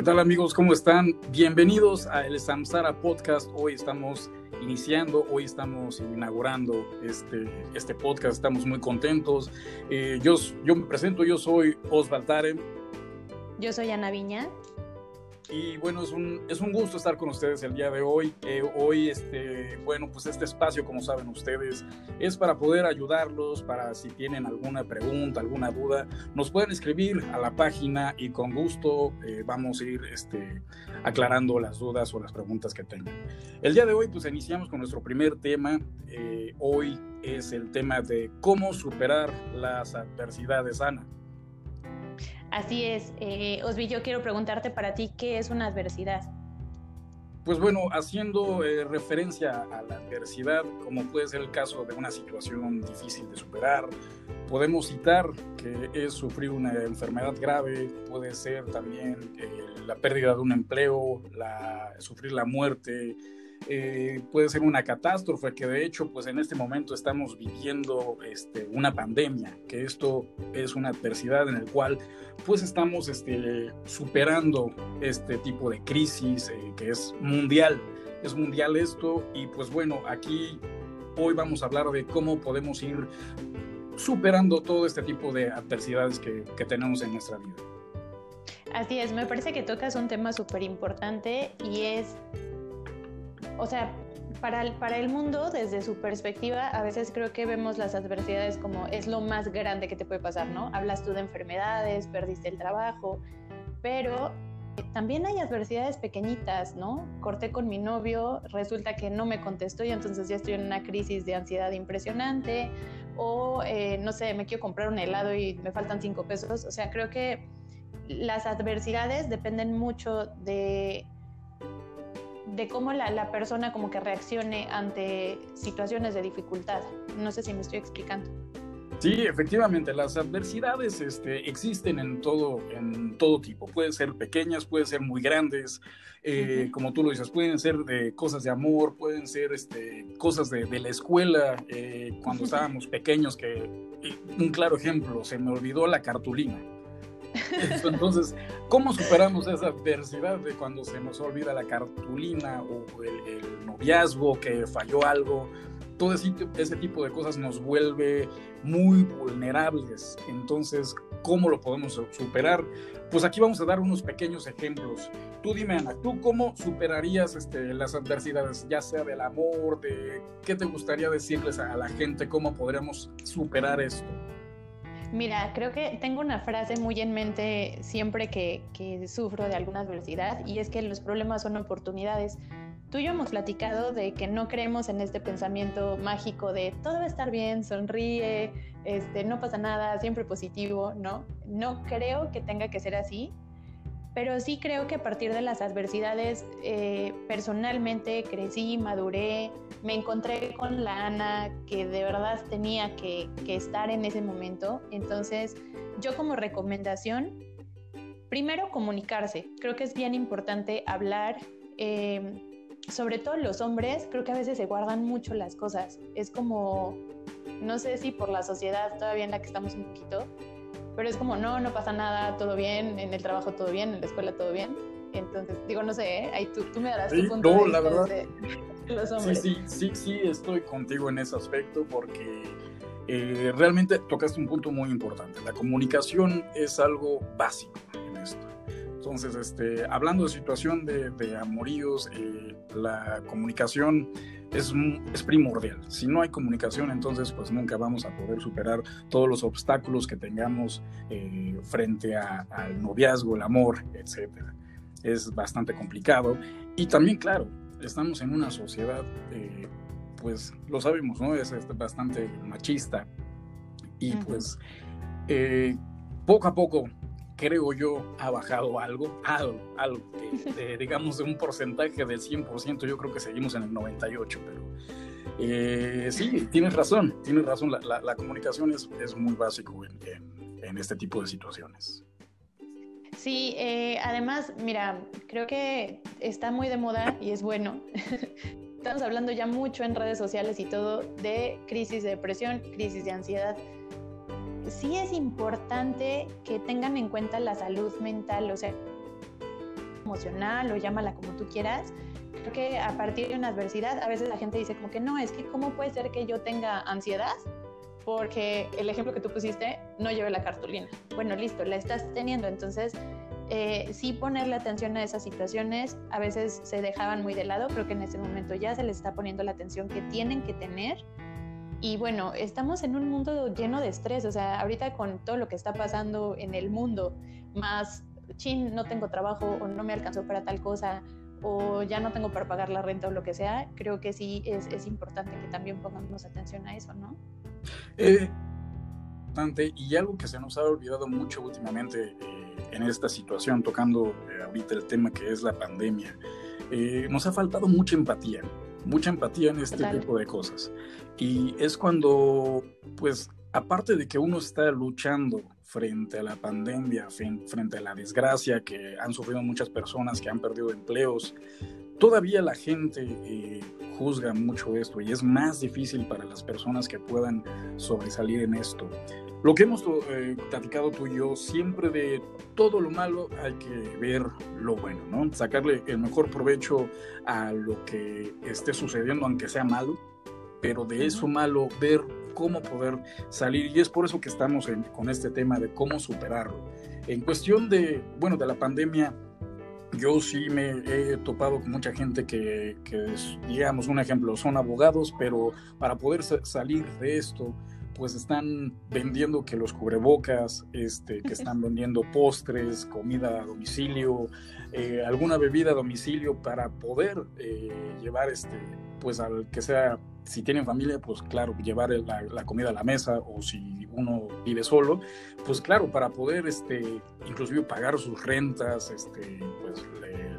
¿Qué tal amigos? ¿Cómo están? Bienvenidos a el Samsara Podcast. Hoy estamos iniciando, hoy estamos inaugurando este, este podcast. Estamos muy contentos. Eh, yo, yo me presento, yo soy Osvaldo Tare. Yo soy Ana Viña. Y bueno, es un, es un gusto estar con ustedes el día de hoy. Eh, hoy, este, bueno, pues este espacio, como saben ustedes, es para poder ayudarlos, para si tienen alguna pregunta, alguna duda, nos pueden escribir a la página y con gusto eh, vamos a ir este, aclarando las dudas o las preguntas que tengan. El día de hoy, pues iniciamos con nuestro primer tema. Eh, hoy es el tema de cómo superar las adversidades, Ana. Así es. Eh, yo quiero preguntarte para ti, ¿qué es una adversidad? Pues bueno, haciendo eh, referencia a la adversidad, como puede ser el caso de una situación difícil de superar, podemos citar que es sufrir una enfermedad grave, puede ser también eh, la pérdida de un empleo, la, sufrir la muerte, eh, puede ser una catástrofe, que de hecho, pues en este momento estamos viviendo este, una pandemia, que esto es una adversidad en el cual pues estamos este, superando este tipo de crisis eh, que es mundial, es mundial esto y pues bueno, aquí hoy vamos a hablar de cómo podemos ir superando todo este tipo de adversidades que, que tenemos en nuestra vida. Así es, me parece que tocas un tema súper importante y es o sea, para el, para el mundo, desde su perspectiva, a veces creo que vemos las adversidades como es lo más grande que te puede pasar, ¿no? Hablas tú de enfermedades, perdiste el trabajo, pero también hay adversidades pequeñitas, ¿no? Corté con mi novio, resulta que no me contestó y entonces ya estoy en una crisis de ansiedad impresionante, o eh, no sé, me quiero comprar un helado y me faltan cinco pesos. O sea, creo que las adversidades dependen mucho de de cómo la, persona como que reaccione ante situaciones de dificultad. No sé si me estoy explicando. Sí, efectivamente, las adversidades este, existen en todo, en todo tipo. Pueden ser pequeñas, pueden ser muy grandes, eh, como tú lo dices, pueden ser de cosas de amor, pueden ser este, cosas de, la escuela, eh, cuando estábamos pequeños, que un claro ejemplo, se me olvidó la cartulina. Entonces, ¿cómo superamos esa adversidad de cuando se nos olvida la cartulina o el, noviazgo, que falló algo? Todo ese, ese, tipo de cosas nos vuelve muy vulnerables. Entonces, ¿cómo lo podemos superar? Pues aquí vamos a dar unos pequeños ejemplos. Tú dime, Ana, ¿tú cómo superarías este, las adversidades, ya sea del amor, de qué te gustaría decirles a la gente, cómo podríamos superar esto? Mira, creo que tengo una frase muy en mente siempre que, sufro de alguna adversidad y es que los problemas son oportunidades. Tú y yo hemos platicado de que no creemos en este pensamiento mágico de todo va a estar bien, sonríe, este, no pasa nada, siempre positivo, ¿no? No creo que tenga que ser así pero sí creo que a partir de las adversidades eh, personalmente crecí, maduré, me encontré con la Ana que de verdad tenía que, estar en ese momento. Entonces, yo como recomendación, primero comunicarse. Creo que es bien importante hablar. Em, sobre todo los hombres, creo que a veces se guardan mucho las cosas. Es como, no sé si por la sociedad todavía en la que estamos un poquito, pero es como, no, no pasa nada, todo bien, en el trabajo todo bien, en la escuela todo bien. Entonces, digo, no sé, ¿eh? ahí tú, tú, me darás tu punto no, la verdad, Sí, sí, sí, sí, estoy contigo en ese aspecto porque eh, realmente tocaste un punto muy importante. La comunicación es algo básico en esto. Entonces, este, hablando de situación de, de amoríos, eh, la comunicación es, es, primordial. Si no hay comunicación, entonces pues nunca vamos a poder superar todos los obstáculos que tengamos eh, frente al noviazgo, el amor, etc. Es bastante complicado. Y también, claro, estamos en una sociedad, eh, pues lo sabemos, ¿no? Es, bastante machista. Y pues poco a poco creo yo, ha bajado algo, algo, algo, digamos de un porcentaje del 100%, yo creo que seguimos en el 98%, pero eh, sí, tienes razón, tienes razón, la, comunicación es, es, muy básico en, en, este tipo de situaciones. Sí, eh, además, mira, creo que está muy de moda y es bueno. Estamos hablando ya mucho en redes sociales y todo de crisis de depresión, crisis de ansiedad sí es importante que tengan en cuenta la salud mental, o sea, emocional o llámala como tú quieras. Creo que a partir de una adversidad, a veces la gente dice como que no, es que cómo puede ser que yo tenga ansiedad porque el ejemplo que tú pusiste no lleve la cartulina. Bueno, listo, la estás teniendo, entonces eh, sí ponerle atención a esas situaciones, a veces se dejaban muy de lado, creo que en este momento ya se les está poniendo la atención que tienen que tener. Y bueno, estamos en un mundo lleno de estrés, o sea, ahorita con todo lo que está pasando en el mundo, más, chin, no tengo trabajo o no me alcanzó para tal cosa, o ya no tengo para pagar la renta o lo que sea, creo que sí es, es importante que también pongamos atención a eso, ¿no? Eh, y algo que se nos ha olvidado mucho últimamente eh, en esta situación, tocando eh, ahorita el tema que es la pandemia, eh, nos ha faltado mucha empatía, mucha empatía en este tipo de cosas. Y es cuando, pues, aparte de que uno está luchando frente a la pandemia, frente a la desgracia que han sufrido muchas personas que han perdido empleos, todavía la gente eh, juzga mucho esto y es más difícil para las personas que puedan sobresalir en esto. Lo que hemos eh, platicado tú y yo, siempre de todo lo malo hay que ver lo bueno, ¿no? Sacarle el mejor provecho a lo que esté sucediendo, aunque sea malo, pero de eso malo ver cómo poder salir y es por eso que estamos con este tema de cómo superarlo. En cuestión de, bueno, de la pandemia, yo sí me he topado con mucha gente que, digamos, un ejemplo, son abogados, pero para poder salir de esto, pues están vendiendo que los cubrebocas, este, que están vendiendo postres, comida a domicilio, eh, alguna bebida a domicilio para poder eh, llevar, este, pues al que sea, si tienen familia, pues claro, llevar la, la, comida a la mesa o si uno vive solo, pues claro, para poder, este, inclusive pagar sus rentas, este, pues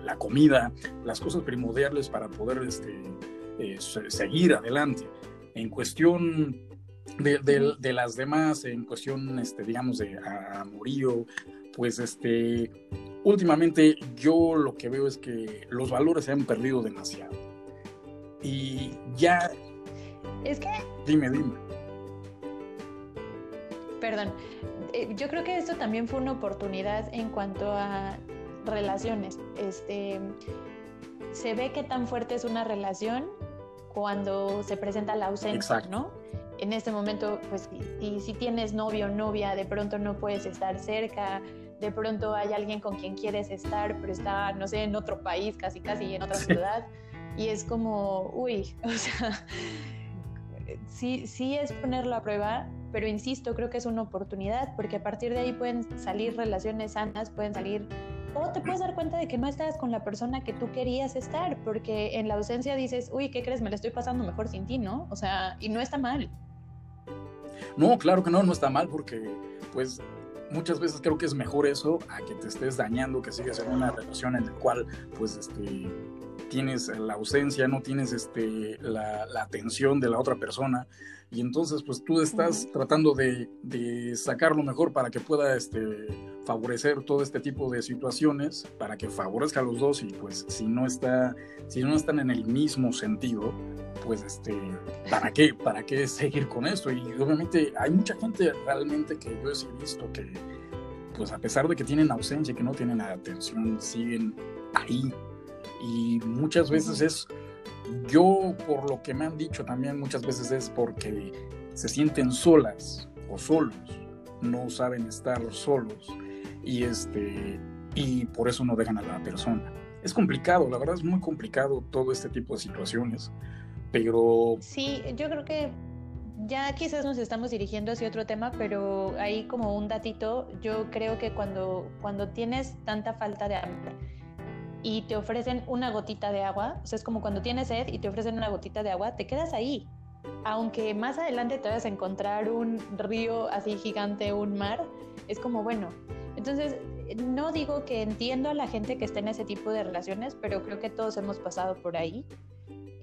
la comida, las cosas primordiales para poder, este, eh, seguir adelante. En cuestión de, de, las demás, en cuestión, este, digamos, de amorío, pues este, últimamente yo lo que veo es que los valores se han perdido demasiado. Y ya... Es que... Dime, dime. Perdón, eh, yo creo que esto también fue una oportunidad en cuanto a relaciones. Este, se ve qué tan fuerte es una relación cuando se presenta la ausencia, ¿no? En este momento, pues, y, si tienes novio o novia, de pronto no puedes estar cerca, de pronto hay alguien con quien quieres estar, pero está, no sé, en otro país, casi, casi en otra ciudad, y es como, uy, o sea, sí, sí es ponerlo a prueba, pero insisto, creo que es una oportunidad, porque a partir de ahí pueden salir relaciones sanas, pueden salir o te puedes dar cuenta de que no estás con la persona que tú querías estar, porque en la ausencia dices, uy, ¿qué crees? Me la estoy pasando mejor sin ti, ¿no? O sea, y no está mal. No, claro que no, no está mal, porque pues muchas veces creo que es mejor eso a que te estés dañando, que sigas en una relación en la cual pues este tienes la ausencia, no tienes este, la, atención de la otra persona. Y entonces pues tú estás tratando de, de, sacar lo mejor para que pueda este, favorecer todo este tipo de situaciones, para que favorezca a los dos y pues si no, está, si no están en el mismo sentido, pues este, ¿para qué? ¿Para qué seguir con esto? Y obviamente hay mucha gente realmente que yo he visto que pues a pesar de que tienen ausencia, que no tienen atención, siguen ahí y muchas veces es, yo por lo que me han dicho también muchas veces es porque se sienten solas o solos, no saben estar solos y este y por eso no dejan a la persona. Es complicado, la verdad es muy complicado todo este tipo de situaciones, pero Sí, yo creo que ya quizás nos estamos dirigiendo hacia otro tema, pero ahí como un datito, yo creo que cuando cuando tienes tanta falta de hambre y te ofrecen una gotita de agua, o sea, es como cuando tienes sed y te ofrecen una gotita de agua, te quedas ahí. Aunque más adelante te vayas a encontrar un río así gigante, un mar, es como bueno. Entonces, no digo que entiendo a la gente que está en ese tipo de relaciones, pero creo que todos hemos pasado por ahí.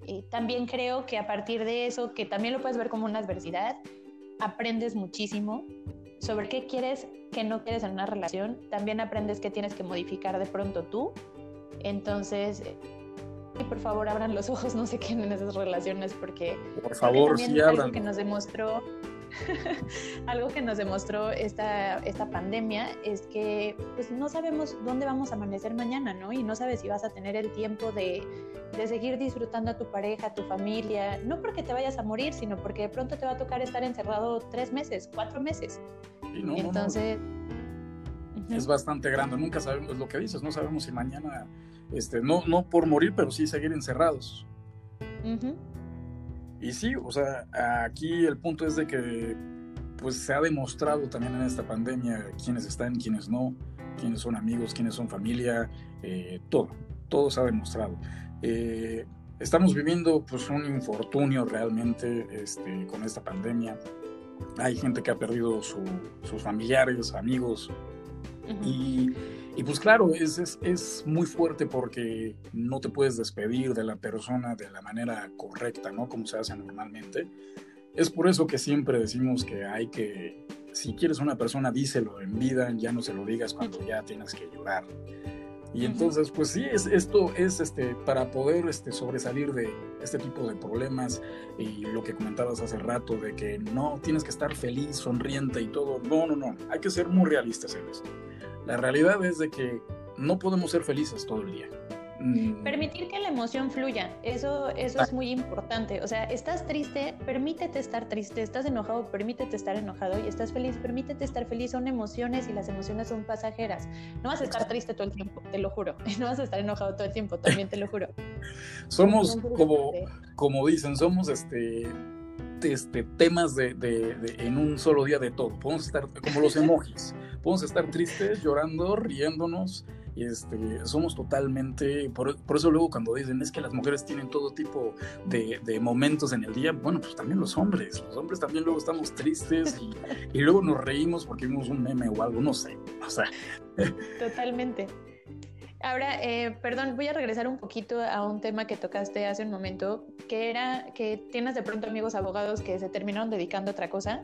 Y también creo que a partir de eso, que también lo puedes ver como una adversidad, aprendes muchísimo sobre qué quieres, qué no quieres en una relación. También aprendes qué tienes que modificar de pronto tú entonces, por favor abran los ojos, no se queden en esas relaciones porque... Por favor, sí abran. Algo que nos demostró, algo que nos demostró esta, esta pandemia es que pues no sabemos dónde vamos a amanecer mañana, ¿no? Y no sabes si vas a tener el tiempo de, de seguir disfrutando a tu pareja, a tu familia, no porque te vayas a morir, sino porque de pronto te va a tocar estar encerrado tres meses, cuatro meses. Entonces... Es bastante grande, nunca sabemos lo que dices, no sabemos si mañana este, no, no por morir, pero sí seguir encerrados. Y sí, o sea, aquí el punto es de que pues se ha demostrado también en esta pandemia quiénes están, quiénes no, quiénes son amigos, quiénes son familia, eh, todo, todo se ha demostrado. Eh, estamos viviendo pues un infortunio realmente este, con esta pandemia. Hay gente que ha perdido sus familiares, amigos, y y pues claro, es, es, es, muy fuerte porque no te puedes despedir de la persona de la manera correcta, ¿no? Como se hace normalmente. Es por eso que siempre decimos que hay que, si quieres una persona, díselo en vida, ya no se lo digas cuando ya tienes que llorar. Y entonces, pues sí, es, esto es este, para poder este, sobresalir de este tipo de problemas y lo que comentabas hace rato de que no tienes que estar feliz, sonriente y todo. No, no, no, hay que ser muy realistas en esto. La realidad es de que no podemos ser felices todo el día. Mm. Permitir que la emoción fluya, eso, eso es muy importante. O sea, estás triste, permítete estar triste, estás enojado, permítete estar enojado y estás feliz, permítete estar feliz. Son emociones y las emociones son pasajeras. No vas a estar triste todo el tiempo, te lo juro. No vas a estar enojado todo el tiempo, también te lo juro. somos como, como dicen, somos este este, temas de, en un solo día de todo. Podemos estar como los emojis, podemos estar tristes, llorando, riéndonos. Este, somos totalmente, por, eso luego cuando dicen es que las mujeres tienen todo tipo de, momentos en el día, bueno, pues también los hombres, los hombres también luego estamos tristes y, y luego nos reímos porque vimos un meme o algo, no sé, o sea. Totalmente. Ahora, eh, perdón, voy a regresar un poquito a un tema que tocaste hace un momento, que era que tienes de pronto amigos abogados que se terminaron dedicando a otra cosa.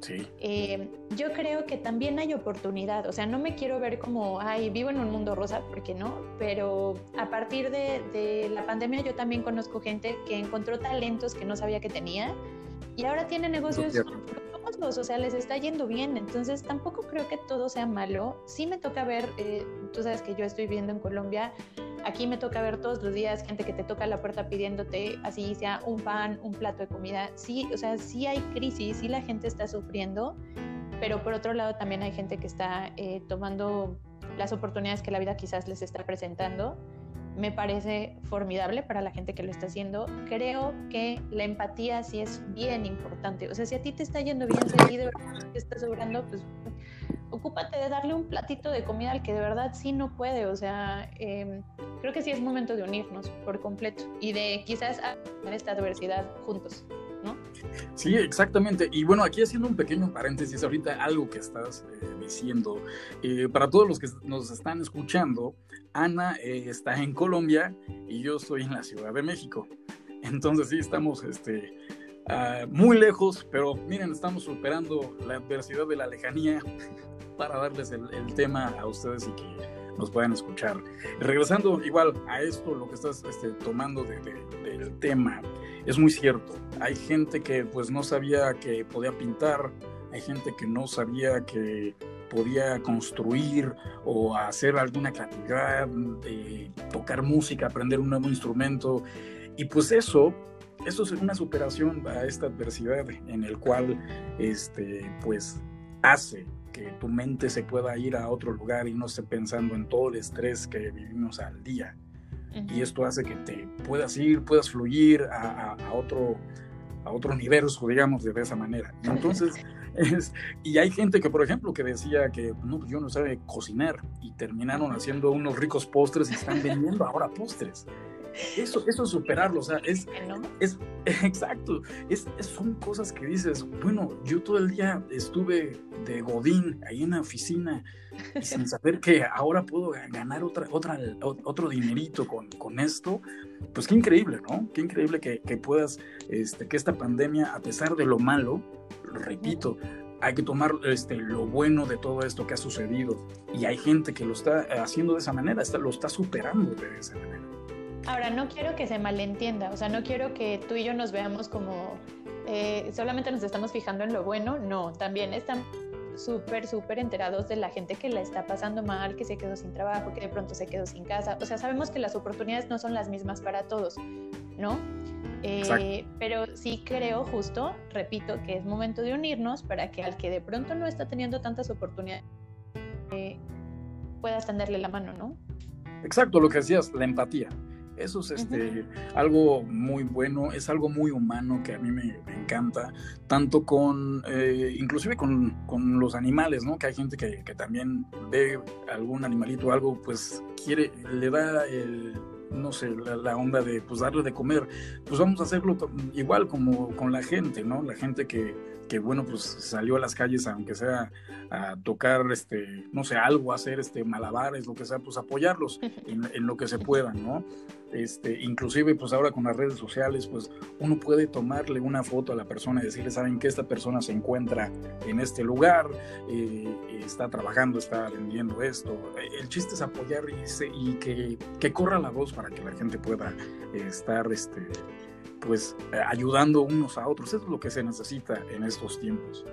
Sí. Eh, yo creo que también hay oportunidad, o sea, no me quiero ver como, ay, vivo en un mundo rosa, porque no, pero a partir de, de la pandemia yo también conozco gente que encontró talentos que no sabía que tenía y ahora tiene negocios o sea, les está yendo bien, entonces tampoco creo que todo sea malo. Sí me toca ver, eh, tú sabes que yo estoy viviendo en Colombia, aquí me toca ver todos los días gente que te toca la puerta pidiéndote, así sea un pan, un plato de comida. Sí, o sea, sí hay crisis, sí la gente está sufriendo, pero por otro lado también hay gente que está eh, tomando las oportunidades que la vida quizás les está presentando me parece formidable para la gente que lo está haciendo. Creo que la empatía sí es bien importante. O sea, si a ti te está yendo bien seguido, te está sobrando, pues ocúpate de darle un platito de comida al que de verdad sí no puede. O sea, em, creo que sí es momento de unirnos por completo y de quizás hacer esta adversidad juntos. Sí, exactamente. Y bueno, aquí haciendo un pequeño paréntesis, ahorita algo que estás eh, diciendo, eh, para todos los que nos están escuchando, Ana eh, está en Colombia y yo estoy en la Ciudad de México. Entonces sí, estamos este, ah, muy lejos, pero miren, estamos superando la adversidad de la lejanía para darles el, tema a ustedes y que nos puedan escuchar. Regresando igual a esto, lo que estás este, tomando del tema, es muy cierto. Hay gente que pues no sabía que podía pintar, hay gente que no sabía que podía construir o hacer alguna creatividad, tocar música, aprender un nuevo instrumento. Y pues eso, eso es una superación a esta adversidad en el cual, este, pues, hace que tu mente se pueda ir a otro lugar y no esté pensando en todo el estrés que vivimos al día. Y esto hace que te puedas ir, puedas fluir a, a otro, a otro universo, digamos, de esa manera. Entonces, y hay gente que, por ejemplo, que decía que no, pues yo no sabe cocinar y terminaron haciendo unos ricos postres y están vendiendo ahora postres. Eso, eso es superarlo, o sea, es, es exacto, es, son cosas que dices, bueno, yo todo el día estuve de godín ahí en la oficina y sin saber que ahora puedo ganar otra, otra, otro dinerito con, con esto, pues qué increíble, ¿no? Qué increíble que, que puedas, este, que esta pandemia, a pesar de lo malo, repito, hay que tomar este, lo bueno de todo esto que ha sucedido. Y hay gente que lo está haciendo de esa manera, está, lo está superando de esa manera. Ahora, no quiero que se malentienda, o sea, no quiero que tú y yo nos veamos como eh, solamente nos estamos fijando en lo bueno, no, también están súper, súper enterados de la gente que la está pasando mal, que se quedó sin trabajo, que de pronto se quedó sin casa. O sea, sabemos que las oportunidades no son las mismas para todos, ¿no? Eh, pero sí creo justo, repito, que es momento de unirnos para que al que de pronto no está teniendo tantas oportunidades, eh, puedas tenderle la mano, ¿no? Exacto, lo que decías, la empatía. Eso es este, algo muy bueno, es algo muy humano que a mí me, encanta, tanto con, eh, inclusive con, con, los animales, ¿no? Que hay gente que, que también ve algún animalito o algo, pues quiere, le da el, no sé, la, onda de pues darle de comer, pues vamos a hacerlo igual como con la gente, ¿no? La gente que, que bueno, pues salió a las calles, aunque sea a tocar, este, no sé, algo, hacer este, malabares, lo que sea, pues apoyarlos en, en lo que se pueda, ¿no? Este, inclusive pues ahora con las redes sociales pues uno puede tomarle una foto a la persona y decirle saben que esta persona se encuentra en este lugar eh, está trabajando está vendiendo esto el chiste es apoyar y, y que, que, corra la voz para que la gente pueda estar este pues ayudando unos a otros eso es lo que se necesita en estos tiempos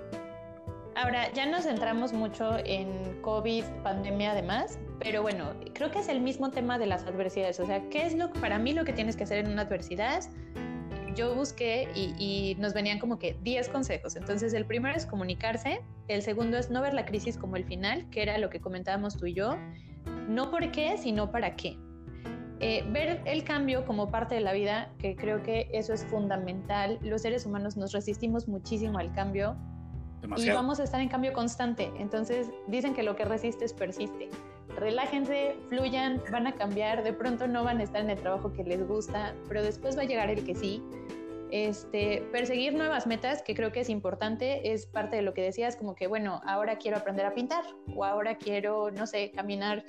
Ahora, ya nos centramos mucho en COVID, pandemia además, pero bueno, creo que es el mismo tema de las adversidades. O sea, ¿qué es lo para mí lo que tienes que hacer en una adversidad? Yo busqué y, y nos venían como que 10 consejos. Entonces, el primero es comunicarse, el segundo es no ver la crisis como el final, que era lo que comentábamos tú y yo. No por qué, sino para qué. Eh, ver el cambio como parte de la vida, que creo que eso es fundamental. Los seres humanos nos resistimos muchísimo al cambio y vamos a estar en cambio constante. Entonces dicen que lo que resistes persiste. Relájense, fluyan, van a cambiar, de pronto no van a estar en el trabajo que les gusta, pero después va a llegar el que sí. Este, perseguir nuevas metas, que creo que es importante, es parte de lo que decías, como que, bueno, ahora quiero aprender a pintar, o ahora quiero, no sé, caminar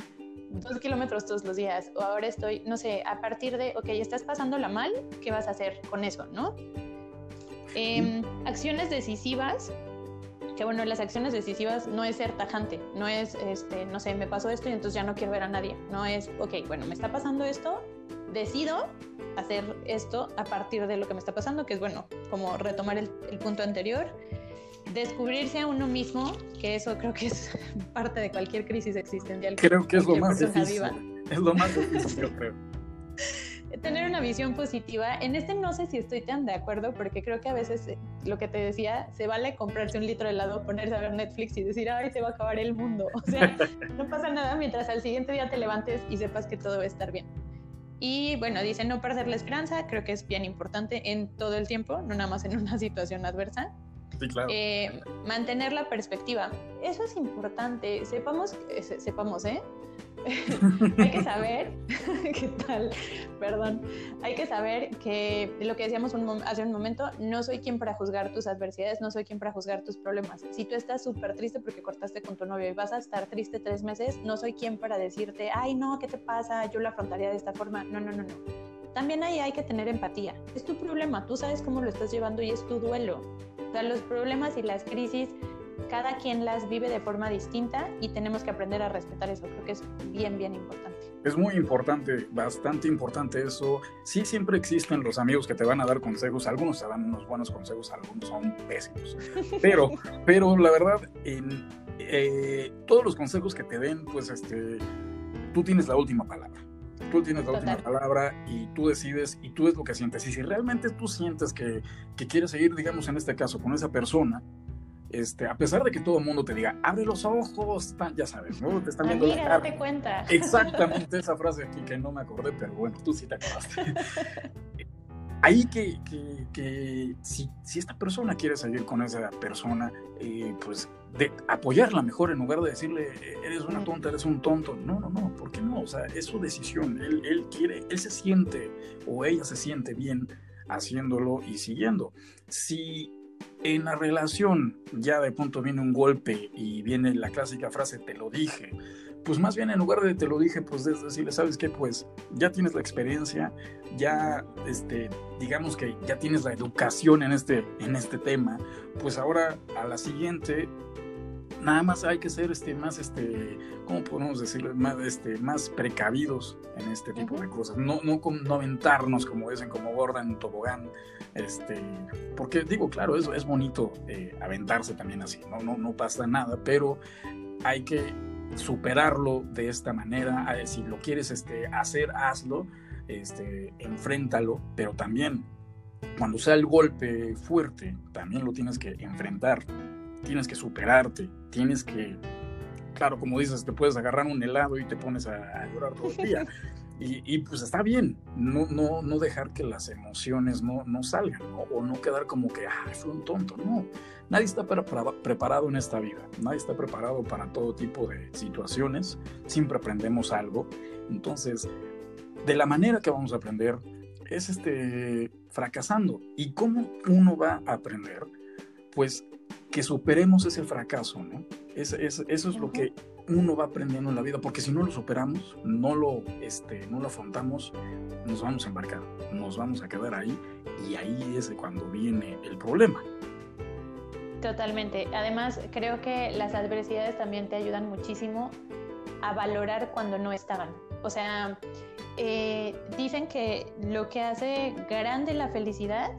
dos kilómetros todos los días, o ahora estoy, no sé, a partir de, ok, estás pasándola mal, ¿qué vas a hacer con eso, no? Em, acciones decisivas, que bueno, las acciones decisivas no es ser tajante, no es, este, no sé, me pasó esto y entonces ya no quiero ver a nadie, no es, ok, bueno, me está pasando esto, decido hacer esto a partir de lo que me está pasando, que es bueno, como retomar el, punto anterior, descubrirse a uno mismo, que eso creo que es parte de cualquier crisis existencial. Creo que es lo más difícil. Es lo más difícil, yo creo. tener una visión positiva. En este no sé si estoy tan de acuerdo porque creo que a veces eh, lo que te decía, se vale comprarse un litro de helado, ponerse a ver Netflix y decir, ay, se va a acabar el mundo. O sea, no pasa nada mientras al siguiente día te levantes y sepas que todo va a estar bien. Y bueno, dice no perder la esperanza, creo que es bien importante en todo el tiempo, no nada más en una situación adversa. Sí, claro. Eh, mantener la perspectiva, eso es importante. Sepamos, sepamos, ¿eh? hay que saber, ¿qué tal? Perdón, hay que saber que lo que decíamos hace un momento, no soy quien para juzgar tus adversidades, no soy quien para juzgar tus problemas. Si tú estás súper triste porque cortaste con tu novio y vas a estar triste tres meses, no soy quien para decirte, ay, no, ¿qué te pasa? Yo lo afrontaría de esta forma. No, no, no, no. También ahí hay que tener empatía. Es tu problema, tú sabes cómo lo estás llevando y es tu duelo. O sea, los problemas y las crisis cada quien las vive de forma distinta y tenemos que aprender a respetar eso. Creo que es bien, bien importante. Es muy importante, bastante importante eso. Sí, siempre existen los amigos que te van a dar consejos. Algunos te dan unos buenos consejos, algunos son pésimos. Pero, pero la verdad, en, eh, todos los consejos que te den, pues este, tú tienes la última palabra. Tú tienes la última palabra y tú decides y tú es lo que sientes. Y si realmente tú sientes que, que quieres seguir, digamos en este caso, con esa persona, este, a pesar de que todo el mundo te diga, abre los ojos, ya sabes, ¿no? Te están viendo Amiga, la cara. cuenta. Exactamente esa frase aquí que no me acordé, pero bueno, tú sí te acordaste. Ahí que, que, que si, si, esta persona quiere salir con esa persona, eh, pues de apoyarla mejor en lugar de decirle, eres una tonta, eres un tonto. No, no, no, ¿por qué no? O sea, es su decisión. Él, él quiere, él se siente o ella se siente bien haciéndolo y siguiendo. Si en la relación ya de punto viene un golpe y viene la clásica frase te lo dije, pues más bien en lugar de te lo dije, pues es decirle, ¿sabes qué? Pues ya tienes la experiencia, ya, este, digamos que ya tienes la educación en este, en este tema, pues ahora a la siguiente nada más hay que ser este, más, este, ¿cómo podemos decirlo? Más, este, más precavidos en este tipo de cosas. No, no, no aventarnos, como dicen, como Gordon tobogán. Este, porque digo, claro, es, es bonito eh, aventarse también así, ¿no? No, no pasa nada, pero hay que superarlo de esta manera. Si lo quieres este, hacer, hazlo, este, enfréntalo, pero también cuando sea el golpe fuerte, también lo tienes que enfrentar, tienes que superarte, tienes que, claro, como dices, te puedes agarrar un helado y te pones a, llorar todo el día. Y, pues está bien, no, no, no dejar que las emociones no, no salgan o no quedar como que, ah, fue un tonto, no. Nadie está preparado en esta vida, nadie está preparado para todo tipo de situaciones, siempre aprendemos algo. Entonces, de la manera que vamos a aprender es este, fracasando. ¿Y cómo uno va a aprender? Pues que superemos ese fracaso, ¿no? Es, eso es lo que uno va aprendiendo en la vida, porque si no lo superamos, no lo, este, no lo afrontamos, nos vamos a embarcar, nos vamos a quedar ahí y ahí es cuando viene el problema. Totalmente. Además, creo que las adversidades también te ayudan muchísimo a valorar cuando no estaban. O sea, eh, dicen que lo que hace grande la felicidad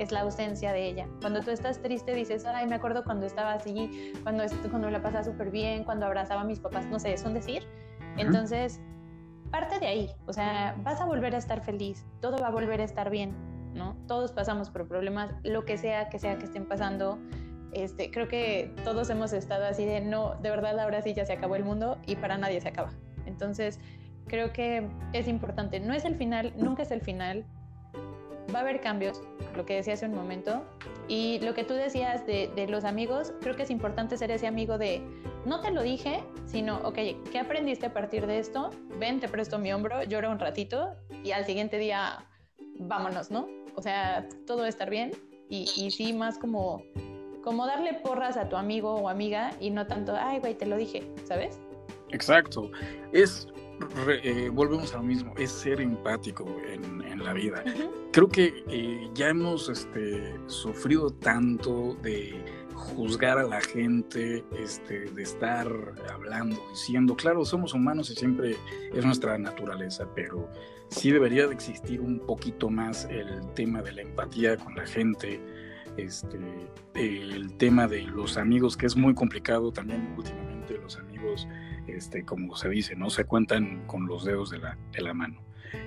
es la ausencia de ella. Cuando tú estás triste dices, ay, me acuerdo cuando estaba así, cuando, cuando la pasaba súper bien, cuando abrazaba a mis papás, no sé, es un decir. Entonces, parte de ahí, o sea, vas a volver a estar feliz, todo va a volver a estar bien, ¿no? Todos pasamos por problemas, lo que sea que sea que estén pasando. Este, creo que todos hemos estado así de, no, de verdad ahora sí ya se acabó el mundo y para nadie se acaba. Entonces, creo que es importante. No es el final, nunca es el final, va a haber cambios, lo que decía hace un momento. Y lo que tú decías de, los amigos, creo que es importante ser ese amigo de, no te lo dije, sino, ok, ¿qué aprendiste a partir de esto? Ven, te presto mi hombro, llora un ratito y al siguiente día, vámonos, ¿no? O sea, todo va a estar bien. Y, y sí, más como, como darle porras a tu amigo o amiga y no tanto, ay, güey, te lo dije, ¿sabes? Exacto. Es eh, volvemos a lo mismo, es ser empático en, la vida. Creo que eh, ya hemos este, sufrido tanto de juzgar a la gente, este, de estar hablando, diciendo, claro, somos humanos y siempre es nuestra naturaleza, pero sí debería de existir un poquito más el tema de la empatía con la gente, este, el tema de los amigos, que es muy complicado también últimamente, los amigos este, como se dice, no se cuentan con los dedos de la, de la mano.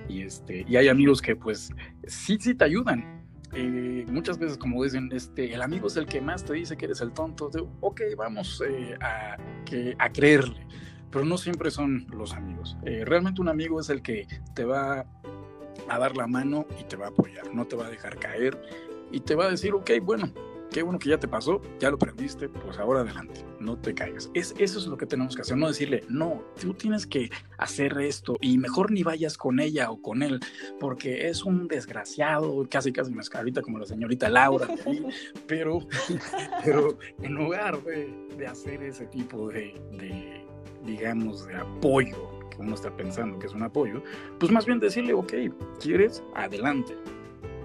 Y, este, y hay amigos que pues sí, sí te ayudan. Eh, muchas veces como dicen, este, el amigo es el que más te dice que eres el tonto. De, ok, vamos eh, a, que, a creerle. Pero no siempre son los amigos. Eh, realmente un amigo es el que te va a dar la mano y te va a apoyar, no te va a dejar caer y te va a decir, ok, bueno, qué bueno que ya te pasó, ya lo aprendiste, pues ahora adelante, no te caigas. Es, eso es lo que tenemos que hacer, no decirle, no, tú tienes que hacer esto y mejor ni vayas con ella o con él, porque es un desgraciado, casi casi me ahorita como la señorita Laura, pero, pero en lugar de, hacer ese tipo de, de, digamos, de apoyo que uno está pensando que es un apoyo, pues más bien decirle, ok, ¿quieres? Adelante.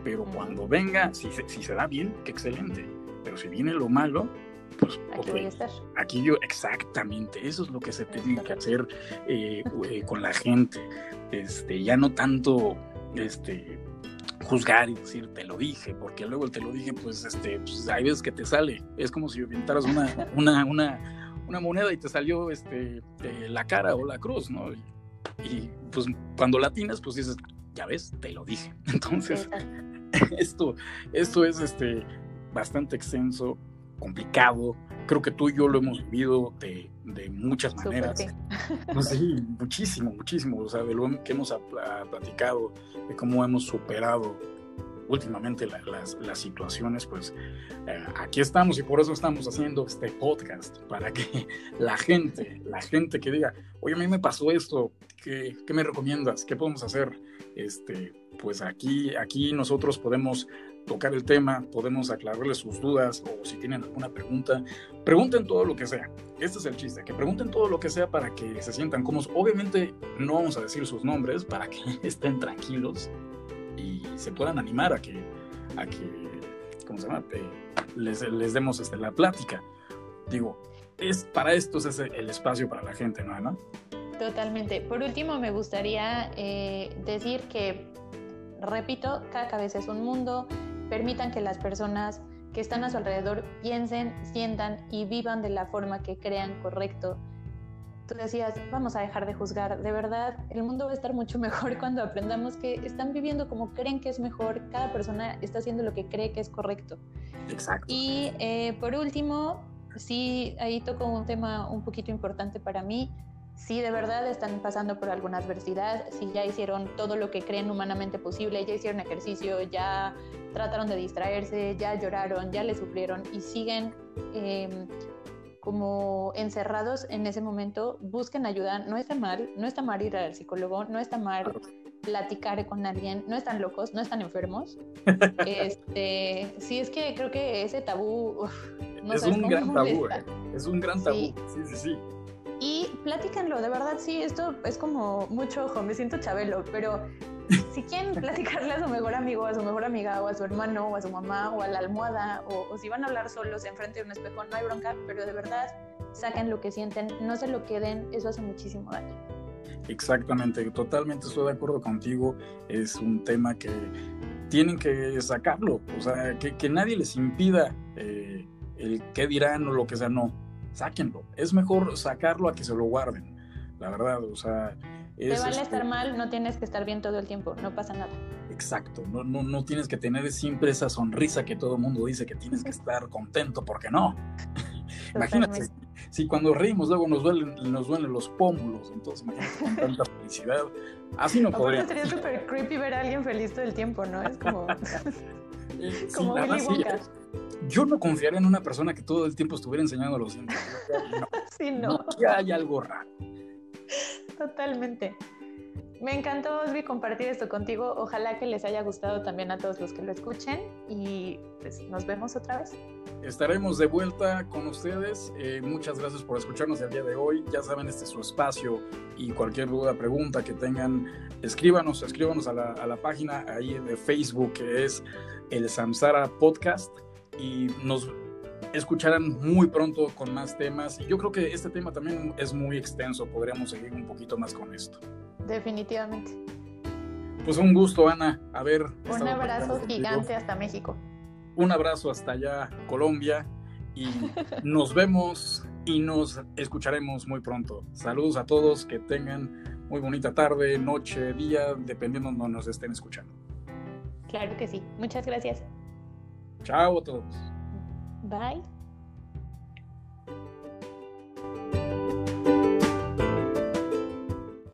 Pero cuando venga, si, si se da bien, qué excelente si viene lo malo, pues aquí, yo, exactamente, eso es lo que se tiene que hacer eh, eh, con la gente, este, ya no tanto, este, juzgar y decir te lo dije, porque luego el te lo dije, pues, este, pues, hay veces que te sale, es como si pintaras una, una, una, una moneda y te salió, este, eh, la cara o la cruz, ¿no? Y, y, pues cuando la tienes, pues dices, ya ves, te lo dije. Entonces, esto, esto es, este, bastante extenso, complicado. Creo que tú y yo lo hemos vivido de, de muchas maneras. sí, muchísimo, muchísimo. O sea, de lo que hemos platicado, de cómo hemos superado últimamente las, las, situaciones, pues eh, aquí estamos y por eso estamos haciendo este podcast, para que la gente, la gente que diga, oye, a mí me pasó esto, ¿qué, qué me recomiendas? ¿Qué podemos hacer? Este, pues aquí, aquí nosotros podemos tocar el tema, podemos aclararles sus dudas o si tienen alguna pregunta, pregunten todo lo que sea. Este es el chiste, que pregunten todo lo que sea para que se sientan cómodos. Obviamente no vamos a decir sus nombres para que estén tranquilos y se puedan animar a que, a que ¿cómo se llama? Eh, les, les, demos este, la plática. Digo, es para esto es el espacio para la gente, ¿no, Ana? Totalmente. Por último, me gustaría eh, decir que, repito, cada cabeza es un mundo, permitan que las personas que están a su alrededor piensen, sientan y vivan de la forma que crean correcto. Tú decías, vamos a dejar de juzgar. De verdad, el mundo va a estar mucho mejor cuando aprendamos que están viviendo como creen que es mejor. Cada persona está haciendo lo que cree que es correcto. Exacto. Y eh, por último, sí, ahí toco un tema un poquito importante para mí. Si de verdad están pasando por alguna adversidad, si ya hicieron todo lo que creen humanamente posible, ya hicieron ejercicio, ya trataron de distraerse, ya lloraron, ya le sufrieron y siguen em, como encerrados en ese momento, busquen ayuda. No está mal, no está mal ir al psicólogo, no está mal platicar con alguien, no están locos, no están enfermos. este, sí, es que creo que ese tabú... es, un gran tabú, eh. es un gran tabú, sí, sí, sí. Y platícanlo, de verdad, sí, esto es como mucho ojo, me siento chabelo, pero si quieren platicarle a su mejor amigo, a su mejor amiga, o a su hermano, o a su mamá, o a la almohada, o, si van a hablar solos enfrente de un espejo, no hay bronca, pero de verdad saquen lo que sienten, no se lo queden, eso hace muchísimo daño. Exactamente, totalmente estoy de acuerdo contigo, es un tema que tienen que sacarlo, o sea, que, nadie les impida eh, el qué dirán o lo que sea, no, sáquenlo. Es mejor sacarlo a que se lo guarden, la verdad, o sea... Te vale este estar mal, no tienes que estar bien todo el tiempo, no pasa nada. Exacto, no, no, no tienes que tener siempre esa sonrisa que todo el mundo dice que tienes que estar contento, porque no. Imagínate, si cuando reímos luego nos duelen, nos duelen los pómulos, entonces imagínate con tanta felicidad. Así no podría. Sería súper creepy ver a alguien feliz todo el tiempo, ¿no? Es como... como Willy Wonka yo no confiaría en una persona que todo el tiempo estuviera enseñando los dientes. No, sí, no. no que hay algo raro. Totalmente. Me encantó, Osby, compartir esto contigo. Ojalá que les haya gustado también a todos los que lo escuchen y pues nos vemos otra vez. Estaremos de vuelta con ustedes. Eh, muchas gracias por escucharnos el día de hoy. Ya saben, este es su espacio y cualquier duda, pregunta que tengan, escríbanos, escríbanos a la, a la página ahí de Facebook que es el Samsara Podcast y nos escucharán muy pronto con más temas. Y yo creo que este tema también es muy extenso, podríamos seguir un poquito más con esto. Definitivamente. Pues un gusto, Ana. A ver. Un abrazo gigante hasta México. Un abrazo hasta allá, Colombia. Y nos vemos y nos escucharemos muy pronto. Saludos a todos, que tengan muy bonita tarde, noche, día, dependiendo de donde nos estén escuchando. Claro que sí. Muchas gracias. Chao a todos. Bye.